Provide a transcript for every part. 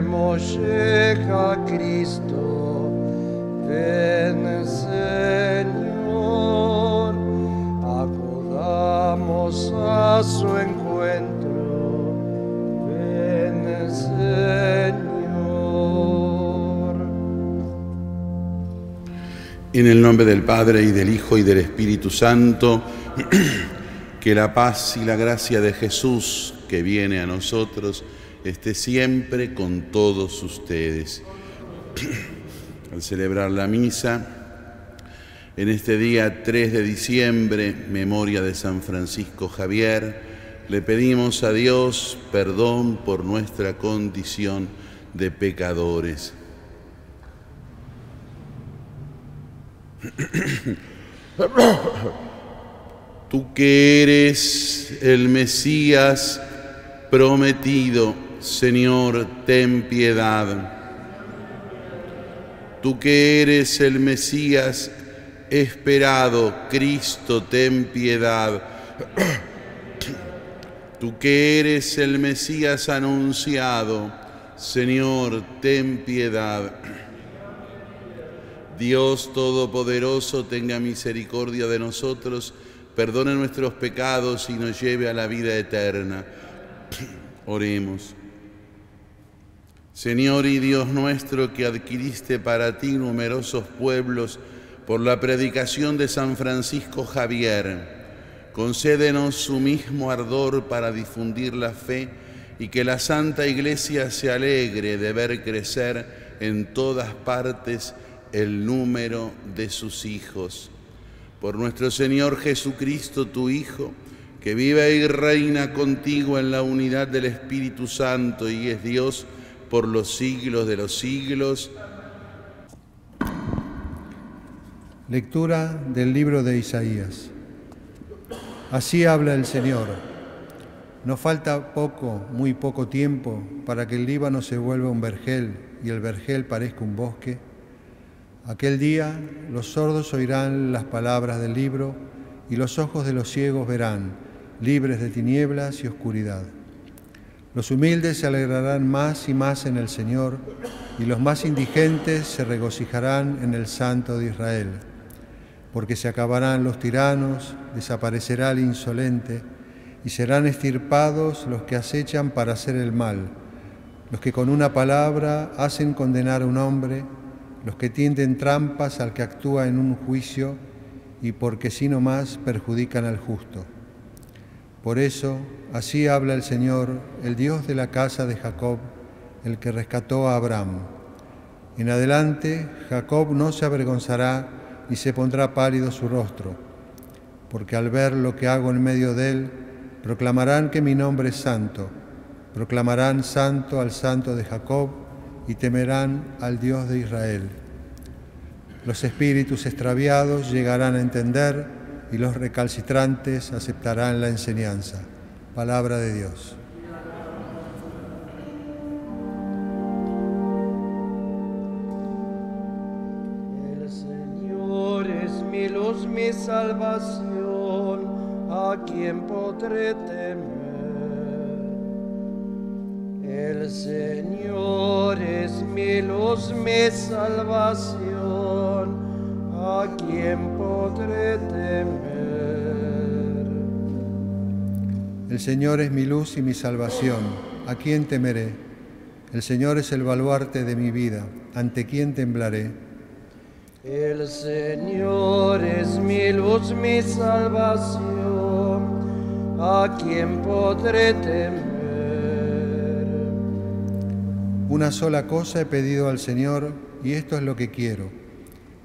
Llega Cristo, ven Señor, acudamos a su encuentro, ven Señor. En el nombre del Padre y del Hijo y del Espíritu Santo, que la paz y la gracia de Jesús que viene a nosotros esté siempre con todos ustedes. Al celebrar la misa, en este día 3 de diciembre, memoria de San Francisco Javier, le pedimos a Dios perdón por nuestra condición de pecadores. Tú que eres el Mesías prometido, Señor, ten piedad. Tú que eres el Mesías esperado, Cristo, ten piedad. Tú que eres el Mesías anunciado, Señor, ten piedad. Dios Todopoderoso, tenga misericordia de nosotros, perdone nuestros pecados y nos lleve a la vida eterna. Oremos. Señor y Dios nuestro, que adquiriste para ti numerosos pueblos por la predicación de San Francisco Javier, concédenos su mismo ardor para difundir la fe y que la Santa Iglesia se alegre de ver crecer en todas partes el número de sus hijos. Por nuestro Señor Jesucristo, tu Hijo, que vive y reina contigo en la unidad del Espíritu Santo y es Dios por los siglos de los siglos. Lectura del libro de Isaías. Así habla el Señor. No falta poco, muy poco tiempo, para que el Líbano se vuelva un vergel y el vergel parezca un bosque. Aquel día los sordos oirán las palabras del libro y los ojos de los ciegos verán, libres de tinieblas y oscuridad. Los humildes se alegrarán más y más en el Señor y los más indigentes se regocijarán en el Santo de Israel porque se acabarán los tiranos, desaparecerá el insolente, y serán estirpados los que acechan para hacer el mal, los que con una palabra hacen condenar a un hombre, los que tienden trampas al que actúa en un juicio, y porque si no más perjudican al justo. Por eso, así habla el Señor, el Dios de la casa de Jacob, el que rescató a Abraham. En adelante, Jacob no se avergonzará, y se pondrá pálido su rostro, porque al ver lo que hago en medio de él, proclamarán que mi nombre es santo, proclamarán santo al santo de Jacob y temerán al Dios de Israel. Los espíritus extraviados llegarán a entender y los recalcitrantes aceptarán la enseñanza. Palabra de Dios. El Señor es mi luz, mi salvación, a quien podré temer. El Señor es mi luz, mi salvación, a quien podré temer. El Señor es mi luz y mi salvación. ¿A quién temeré? El Señor es el baluarte de mi vida. ¿Ante quién temblaré? El Señor es mi luz, mi salvación, a quien podré temer. Una sola cosa he pedido al Señor y esto es lo que quiero,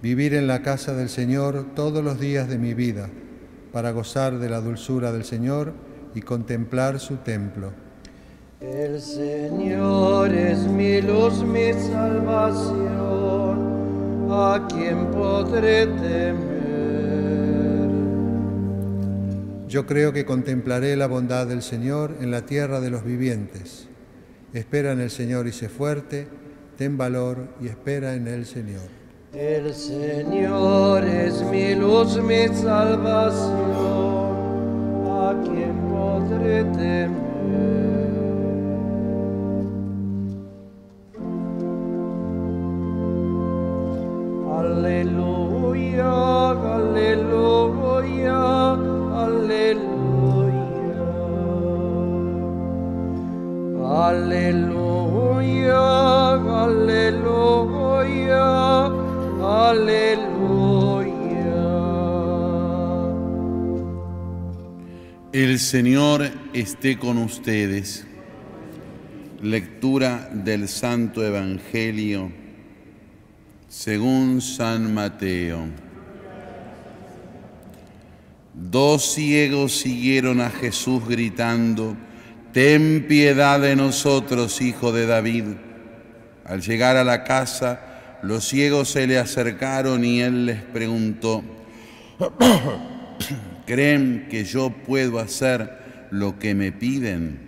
vivir en la casa del Señor todos los días de mi vida, para gozar de la dulzura del Señor y contemplar su templo. El Señor es mi luz, mi salvación, ¿a quien podré temer? Yo creo que contemplaré la bondad del Señor en la tierra de los vivientes. Espera en el Señor y sé fuerte, ten valor y espera en el Señor. El Señor es mi luz, mi salvación, ¿a quien podré temer? El Señor esté con ustedes. Lectura del Santo Evangelio según San Mateo. Dos ciegos siguieron a Jesús gritando, Ten piedad de nosotros, hijo de David. Al llegar a la casa, los ciegos se le acercaron y él les preguntó, ¿creen que yo puedo hacer lo que me piden?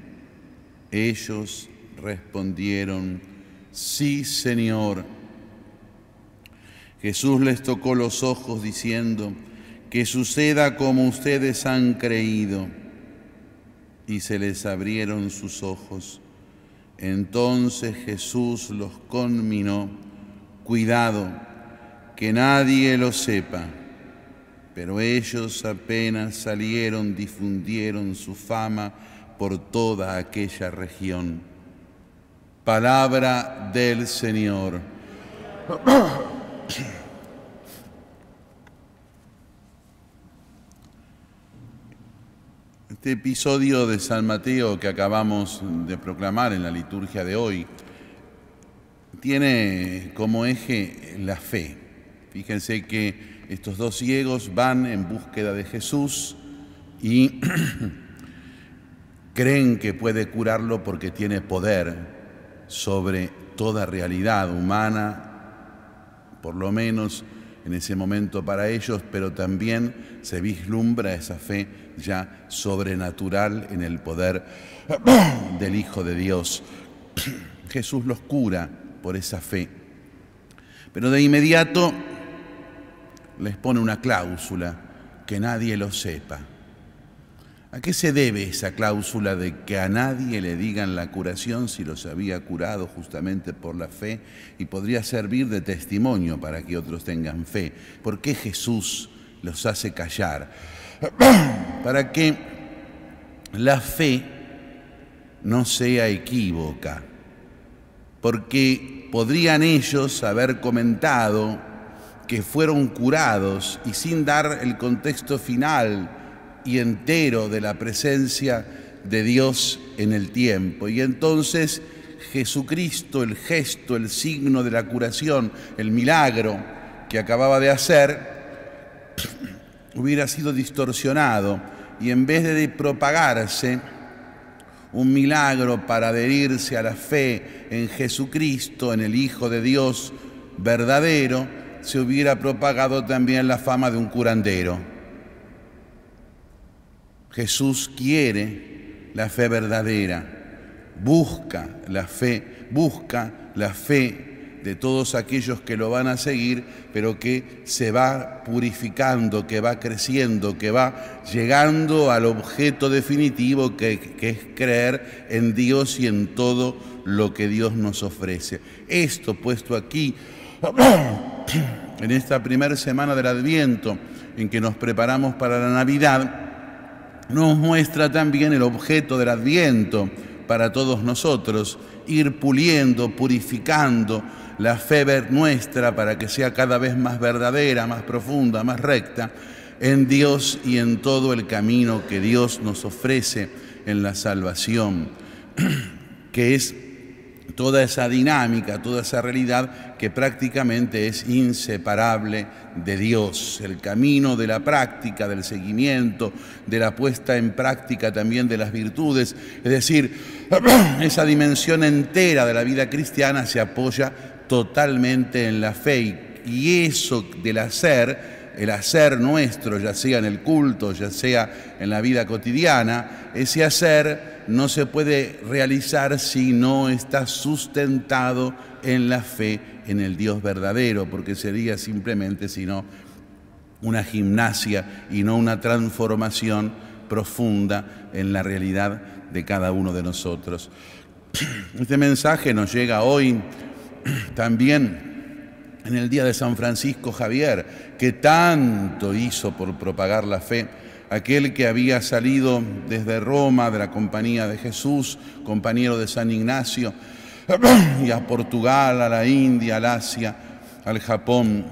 Ellos respondieron, sí, Señor. Jesús les tocó los ojos diciendo, que suceda como ustedes han creído. Y se les abrieron sus ojos. Entonces Jesús los conminó, cuidado, que nadie lo sepa. Pero ellos apenas salieron, difundieron su fama por toda aquella región. Palabra del Señor. Este episodio de San Mateo que acabamos de proclamar en la liturgia de hoy tiene como eje la fe. Fíjense que estos dos ciegos van en búsqueda de Jesús y creen que puede curarlo porque tiene poder sobre toda realidad humana, por lo menos en ese momento para ellos, pero también se vislumbra esa fe ya sobrenatural en el poder del Hijo de Dios. Jesús los cura por esa fe, pero de inmediato les pone una cláusula, que nadie lo sepa. ¿A qué se debe esa cláusula de que a nadie le digan la curación si los había curado justamente por la fe y podría servir de testimonio para que otros tengan fe? ¿Por qué Jesús los hace callar? para que la fe no sea equívoca, porque podrían ellos haber comentado que fueron curados y sin dar el contexto final y entero de la presencia de Dios en el tiempo. Y entonces Jesucristo, el gesto, el signo de la curación, el milagro que acababa de hacer, hubiera sido distorsionado y en vez de propagarse un milagro para adherirse a la fe en Jesucristo, en el Hijo de Dios verdadero, se hubiera propagado también la fama de un curandero. Jesús quiere la fe verdadera, busca la fe, busca la fe de todos aquellos que lo van a seguir, pero que se va purificando, que va creciendo, que va llegando al objeto definitivo que, es creer en Dios y en todo lo que Dios nos ofrece. Esto puesto aquí, en esta primera semana del Adviento, en que nos preparamos para la Navidad, nos muestra también el objeto del adviento para todos nosotros, ir puliendo, purificando la fe nuestra para que sea cada vez más verdadera, más profunda, más recta en Dios y en todo el camino que Dios nos ofrece en la salvación, que es toda esa dinámica, toda esa realidad que prácticamente es inseparable de Dios. El camino de la práctica, del seguimiento, de la puesta en práctica también de las virtudes. Es decir, esa dimensión entera de la vida cristiana se apoya totalmente en la fe y eso del hacer el hacer nuestro, ya sea en el culto, ya sea en la vida cotidiana, ese hacer no se puede realizar si no está sustentado en la fe en el Dios verdadero, porque sería simplemente sino una gimnasia y no una transformación profunda en la realidad de cada uno de nosotros. Este mensaje nos llega hoy también en el día de San Francisco Javier, que tanto hizo por propagar la fe, aquel que había salido desde Roma de la Compañía de Jesús, compañero de San Ignacio, y a Portugal, a la India, al Asia, al Japón,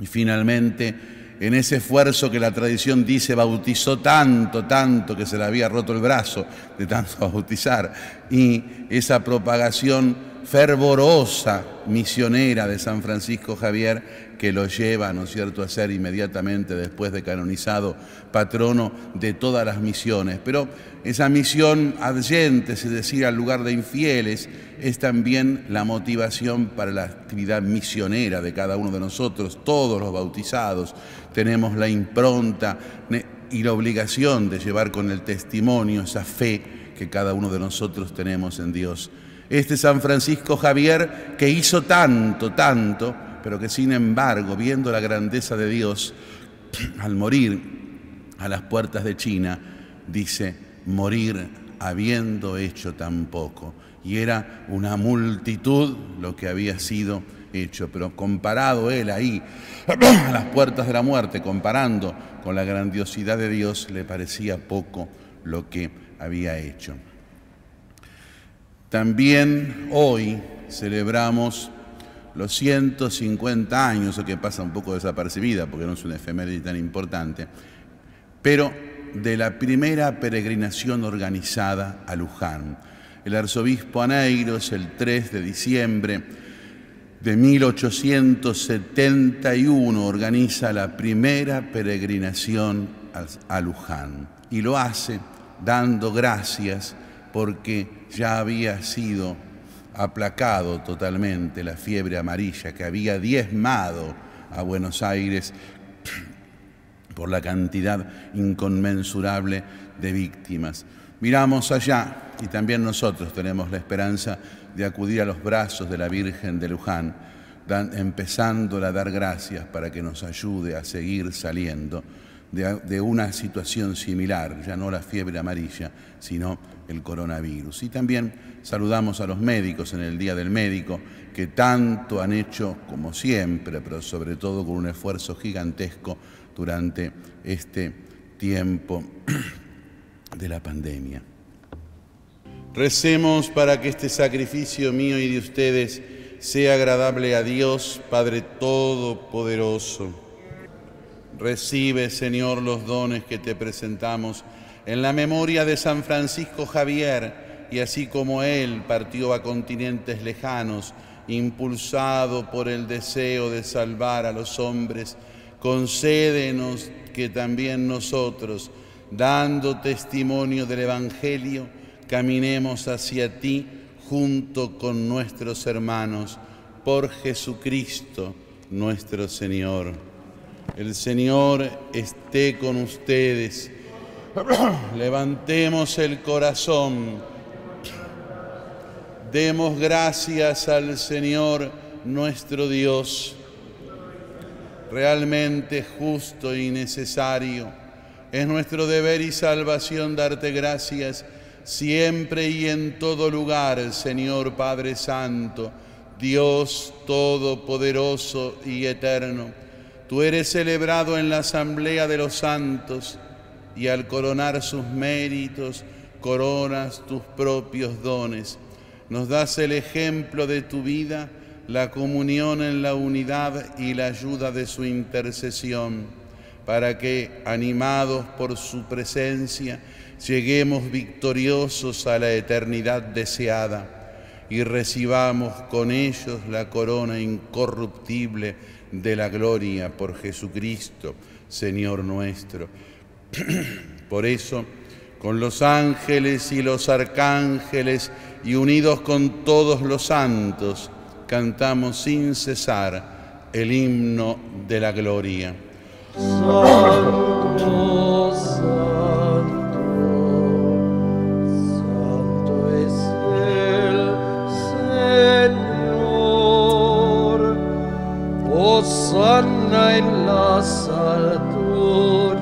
y finalmente en ese esfuerzo que la tradición dice bautizó tanto, tanto que se le había roto el brazo de tanto bautizar, y esa propagación fervorosa misionera de San Francisco Javier que lo lleva, ¿no es cierto?, a ser inmediatamente después de canonizado patrono de todas las misiones. Pero esa misión adyente, es decir, al lugar de infieles, es también la motivación para la actividad misionera de cada uno de nosotros. Todos los bautizados tenemos la impronta y la obligación de llevar con el testimonio esa fe que cada uno de nosotros tenemos en Dios este San Francisco Javier que hizo tanto, tanto, pero que sin embargo, viendo la grandeza de Dios, al morir a las puertas de China, dice, morir habiendo hecho tan poco. Y era una multitud lo que había sido hecho, pero comparado él ahí, a las puertas de la muerte, comparando con la grandiosidad de Dios, le parecía poco lo que había hecho. También hoy celebramos los 150 años, o que pasa un poco desapercibida porque no es una efeméride tan importante, pero de la primera peregrinación organizada a Luján. El arzobispo Aneiros, el 3 de diciembre de 1871, organiza la primera peregrinación a Luján y lo hace dando gracias porque ya había sido aplacado totalmente la fiebre amarilla que había diezmado a Buenos Aires por la cantidad inconmensurable de víctimas. Miramos allá y también nosotros tenemos la esperanza de acudir a los brazos de la Virgen de Luján, empezando a dar gracias para que nos ayude a seguir saliendo de, una situación similar, ya no la fiebre amarilla, sino el coronavirus. Y también saludamos a los médicos en el Día del Médico, que tanto han hecho como siempre, pero sobre todo con un esfuerzo gigantesco durante este tiempo de la pandemia. Recemos para que este sacrificio mío y de ustedes sea agradable a Dios, Padre Todopoderoso. Recibe, Señor, los dones que te presentamos en la memoria de San Francisco Javier, y así como él partió a continentes lejanos, impulsado por el deseo de salvar a los hombres, concédenos que también nosotros, dando testimonio del Evangelio, caminemos hacia ti junto con nuestros hermanos, por Jesucristo nuestro Señor. El Señor esté con ustedes. Levantemos el corazón. Demos gracias al Señor nuestro Dios. Realmente justo y necesario. Es nuestro deber y salvación darte gracias siempre y en todo lugar, Señor Padre Santo, Dios Todopoderoso y Eterno Tú eres celebrado en la asamblea de los santos y al coronar sus méritos, coronas tus propios dones. Nos das el ejemplo de tu vida, la comunión en la unidad y la ayuda de su intercesión, para que, animados por su presencia, lleguemos victoriosos a la eternidad deseada y recibamos con ellos la corona incorruptible de la gloria por Jesucristo, Señor nuestro. por eso, con los ángeles y los arcángeles y unidos con todos los santos, cantamos sin cesar el himno de la gloria. Hosanna en las alturas.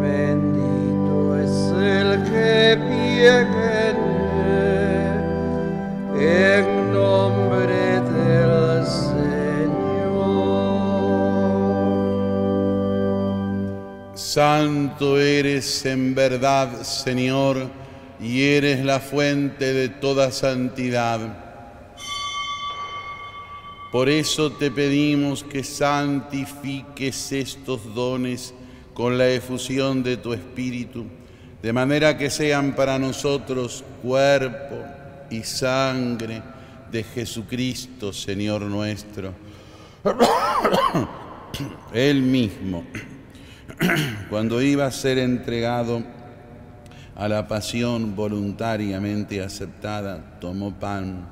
Bendito es el que viene en nombre del Señor. Santo eres en verdad, Señor, y eres la fuente de toda santidad. Por eso te pedimos que santifiques estos dones con la efusión de tu Espíritu, de manera que sean para nosotros cuerpo y sangre de Jesucristo, Señor nuestro. Él mismo, cuando iba a ser entregado a la pasión voluntariamente aceptada, tomó pan,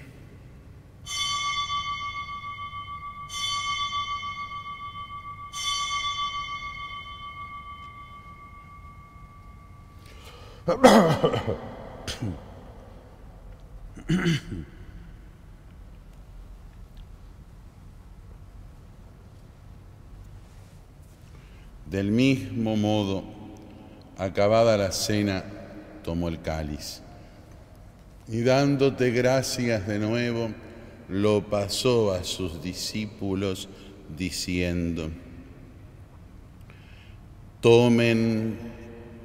Del mismo modo, acabada la cena, tomó el cáliz y dándote gracias de nuevo, lo pasó a sus discípulos diciendo, tomen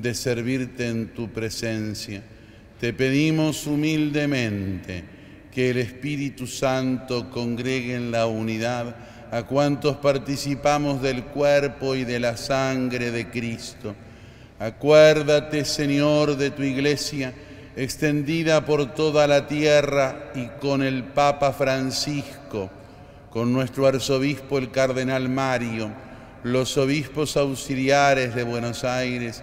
de servirte en tu presencia. Te pedimos humildemente que el Espíritu Santo congregue en la unidad a cuantos participamos del cuerpo y de la sangre de Cristo. Acuérdate, Señor, de tu iglesia extendida por toda la tierra y con el Papa Francisco, con nuestro arzobispo el Cardenal Mario, los obispos auxiliares de Buenos Aires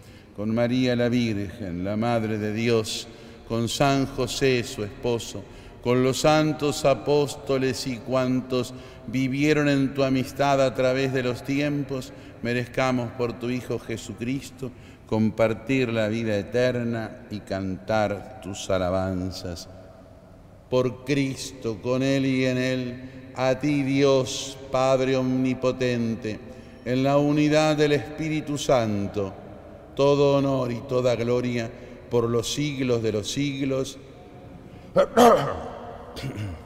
con María la Virgen, la Madre de Dios, con San José su esposo, con los santos apóstoles y cuantos vivieron en tu amistad a través de los tiempos, merezcamos por tu Hijo Jesucristo compartir la vida eterna y cantar tus alabanzas. Por Cristo, con Él y en Él, a ti Dios, Padre Omnipotente, en la unidad del Espíritu Santo, todo honor y toda gloria por los siglos de los siglos.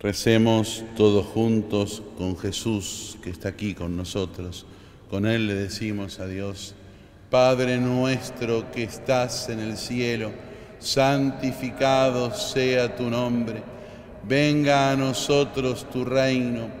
Recemos todos juntos con Jesús que está aquí con nosotros. Con Él le decimos a Dios, Padre nuestro que estás en el cielo, santificado sea tu nombre, venga a nosotros tu reino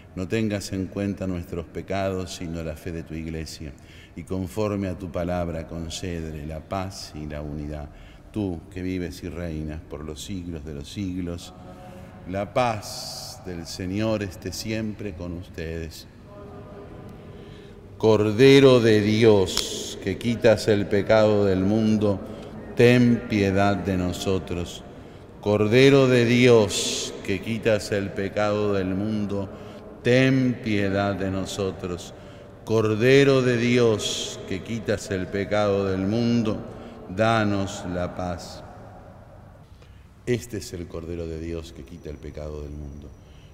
no tengas en cuenta nuestros pecados, sino la fe de tu iglesia, y conforme a tu palabra concedre la paz y la unidad. Tú que vives y reinas por los siglos de los siglos, la paz del Señor esté siempre con ustedes. Cordero de Dios, que quitas el pecado del mundo, ten piedad de nosotros. Cordero de Dios, que quitas el pecado del mundo, ten piedad de nosotros. Cordero de Dios, que quitas el pecado del mundo, danos la paz. Este es el Cordero de Dios que quita el pecado del mundo.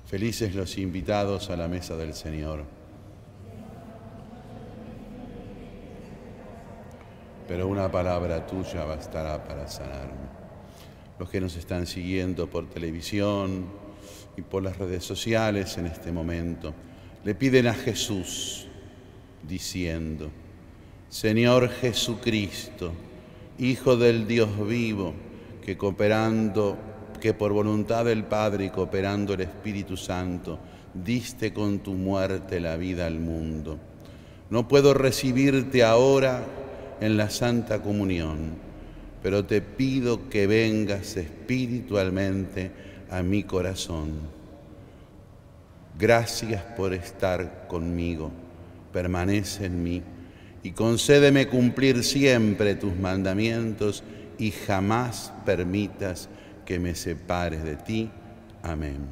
Felices los invitados a la mesa del Señor. Pero una palabra tuya bastará para sanarme. Los que nos están siguiendo por televisión, y por las redes sociales en este momento, le piden a Jesús diciendo, Señor Jesucristo, Hijo del Dios vivo, que cooperando, que por voluntad del Padre y cooperando el Espíritu Santo, diste con tu muerte la vida al mundo. No puedo recibirte ahora en la Santa Comunión, pero te pido que vengas espiritualmente a mi corazón. Gracias por estar conmigo, permanece en mí y concédeme cumplir siempre tus mandamientos y jamás permitas que me separes de ti. Amén.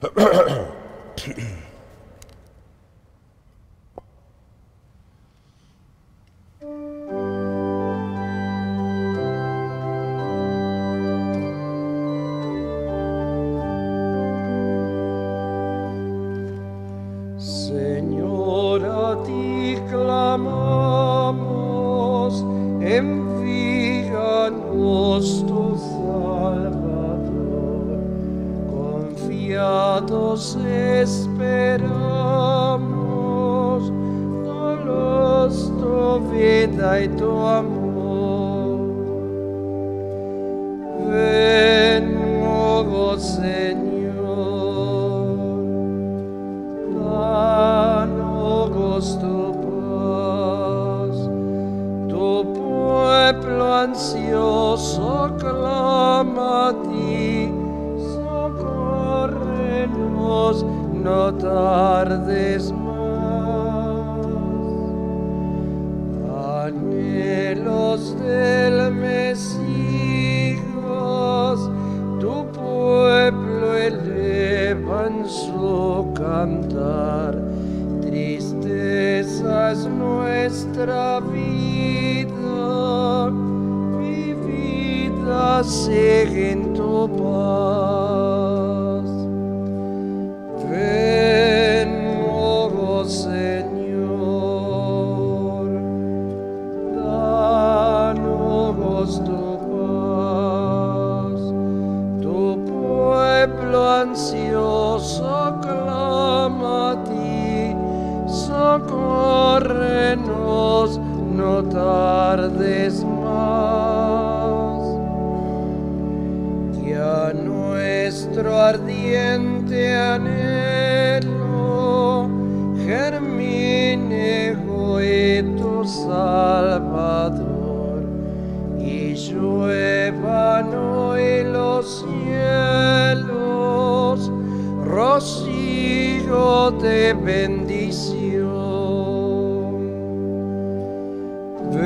no tardes más. Anhelos del Mesías, tu pueblo elevan su cantar. Tristeza es nuestra vida, mi vida sigue en tu paz. Tardes más. Que a nuestro ardiente anhelo germine tu Salvador y lluevan hoy los cielos, rocío de bendición.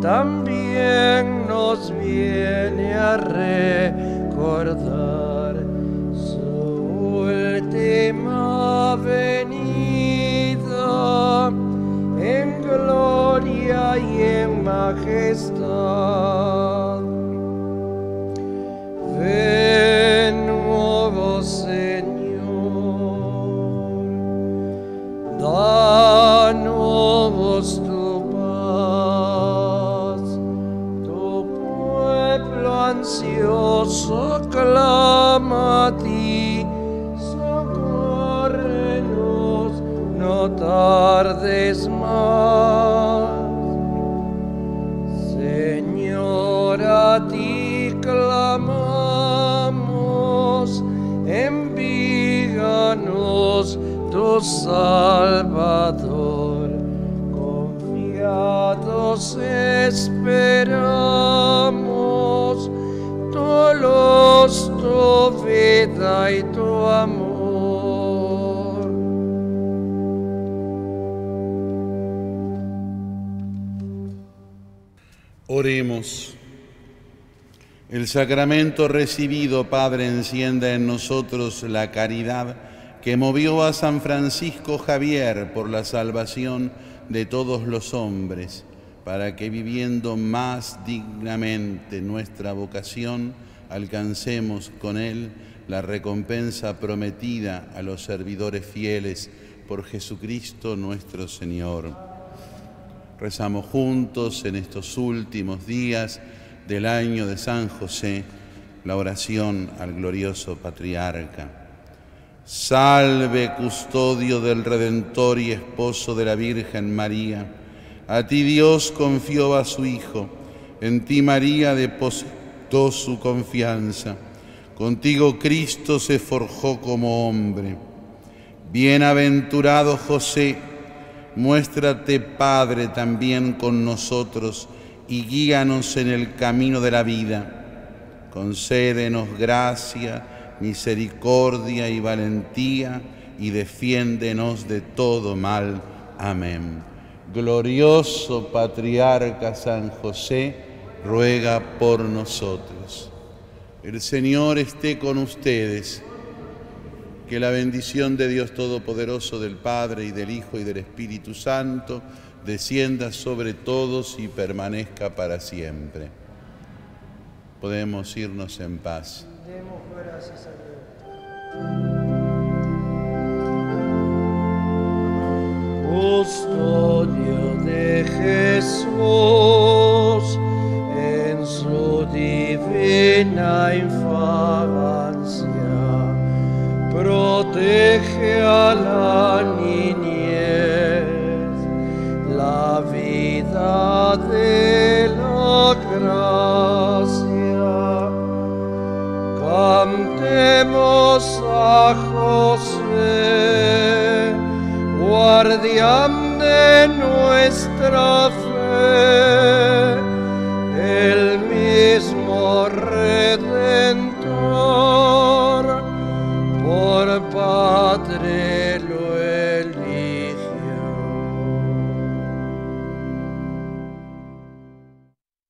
también nos viene a recordar su última venida en gloria y en majestad. Salvador. Confiados esperamos tu luz, tu vida y tu amor. Oremos. El sacramento recibido, Padre, encienda en nosotros la caridad que movió a San Francisco Javier por la salvación de todos los hombres, para que viviendo más dignamente nuestra vocación, alcancemos con él la recompensa prometida a los servidores fieles por Jesucristo nuestro Señor. Rezamos juntos en estos últimos días del año de San José la oración al glorioso patriarca. Salve, custodio del Redentor y esposo de la Virgen María. A ti Dios confió a su Hijo, en ti María depositó su confianza. Contigo Cristo se forjó como hombre. Bienaventurado José, muéstrate Padre también con nosotros y guíanos en el camino de la vida. Concédenos gracia, misericordia y valentía y defiéndenos de todo mal. Amén. Glorioso patriarca San José, ruega por nosotros. El Señor esté con ustedes. Que la bendición de Dios Todopoderoso, del Padre y del Hijo y del Espíritu Santo, descienda sobre todos y permanezca para siempre. Podemos irnos en paz. Demos gracias a Dios. De Jesús en su divina infancia, protege a la Cantemos a José, guardián de nuestra fe,